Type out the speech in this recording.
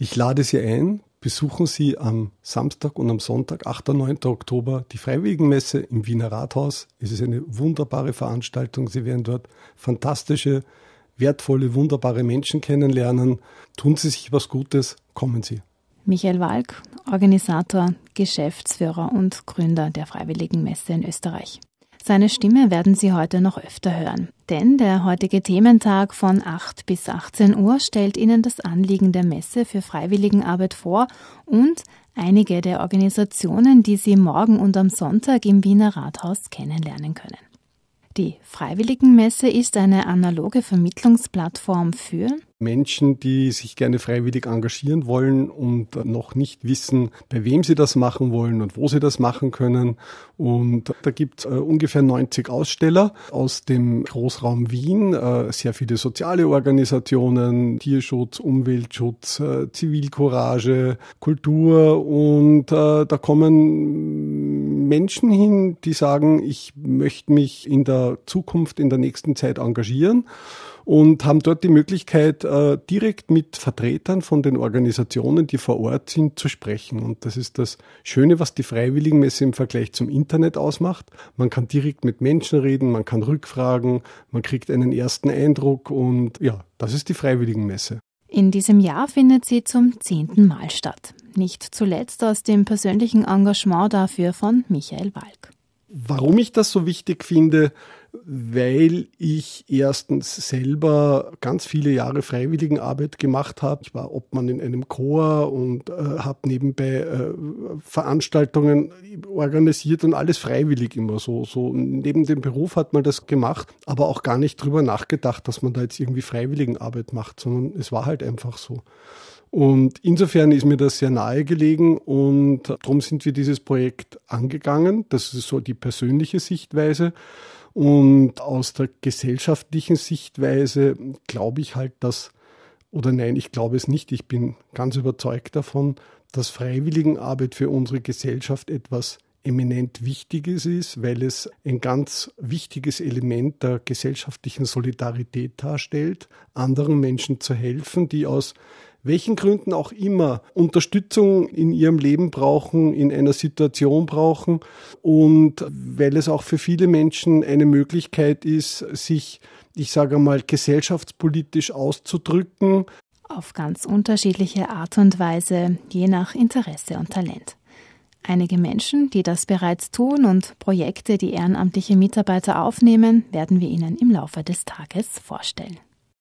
Ich lade Sie ein, besuchen Sie am Samstag und am Sonntag, 8. und 9. Oktober, die Freiwilligenmesse im Wiener Rathaus. Es ist eine wunderbare Veranstaltung. Sie werden dort fantastische, wertvolle, wunderbare Menschen kennenlernen. Tun Sie sich was Gutes, kommen Sie. Michael Walk, Organisator, Geschäftsführer und Gründer der Freiwilligenmesse in Österreich. Seine Stimme werden Sie heute noch öfter hören, denn der heutige Thementag von 8 bis 18 Uhr stellt Ihnen das Anliegen der Messe für Freiwilligenarbeit vor und einige der Organisationen, die Sie morgen und am Sonntag im Wiener Rathaus kennenlernen können. Die Freiwilligenmesse ist eine analoge Vermittlungsplattform für Menschen, die sich gerne freiwillig engagieren wollen und noch nicht wissen, bei wem sie das machen wollen und wo sie das machen können. Und da gibt es äh, ungefähr 90 Aussteller aus dem Großraum Wien, äh, sehr viele soziale Organisationen, Tierschutz, Umweltschutz, äh, Zivilcourage, Kultur und da kommen Menschen hin, die sagen, ich möchte mich in der Zukunft, in der nächsten Zeit engagieren und haben dort die Möglichkeit, äh, direkt mit Vertretern von den Organisationen, die vor Ort sind, zu sprechen. Und das ist das Schöne, was die Freiwilligenmesse im Vergleich zum Internet ausmacht. Man kann direkt mit Menschen reden, man kann rückfragen, man kriegt einen ersten Eindruck und ja, das ist die Freiwilligenmesse. In diesem Jahr findet sie zum zehnten Mal statt. Nicht zuletzt aus dem persönlichen Engagement dafür von Michael Walk. Warum ich das so wichtig finde, weil ich erstens selber ganz viele Jahre Freiwilligenarbeit gemacht habe. Ich war Obmann in einem Chor und äh, habe nebenbei äh, Veranstaltungen organisiert und alles freiwillig immer so. So neben dem Beruf hat man das gemacht, aber auch gar nicht drüber nachgedacht, dass man da jetzt irgendwie Freiwilligenarbeit macht, sondern es war halt einfach so. Und insofern ist mir das sehr nahe gelegen und darum sind wir dieses Projekt angegangen. Das ist so die persönliche Sichtweise. Und aus der gesellschaftlichen Sichtweise glaube ich halt, dass, oder nein, ich glaube es nicht, ich bin ganz überzeugt davon, dass Freiwilligenarbeit für unsere Gesellschaft etwas eminent Wichtiges ist, weil es ein ganz wichtiges Element der gesellschaftlichen Solidarität darstellt, anderen Menschen zu helfen, die aus welchen Gründen auch immer Unterstützung in ihrem Leben brauchen, in einer Situation brauchen und weil es auch für viele Menschen eine Möglichkeit ist, sich, ich sage mal, gesellschaftspolitisch auszudrücken. Auf ganz unterschiedliche Art und Weise, je nach Interesse und Talent. Einige Menschen, die das bereits tun und Projekte, die ehrenamtliche Mitarbeiter aufnehmen, werden wir Ihnen im Laufe des Tages vorstellen.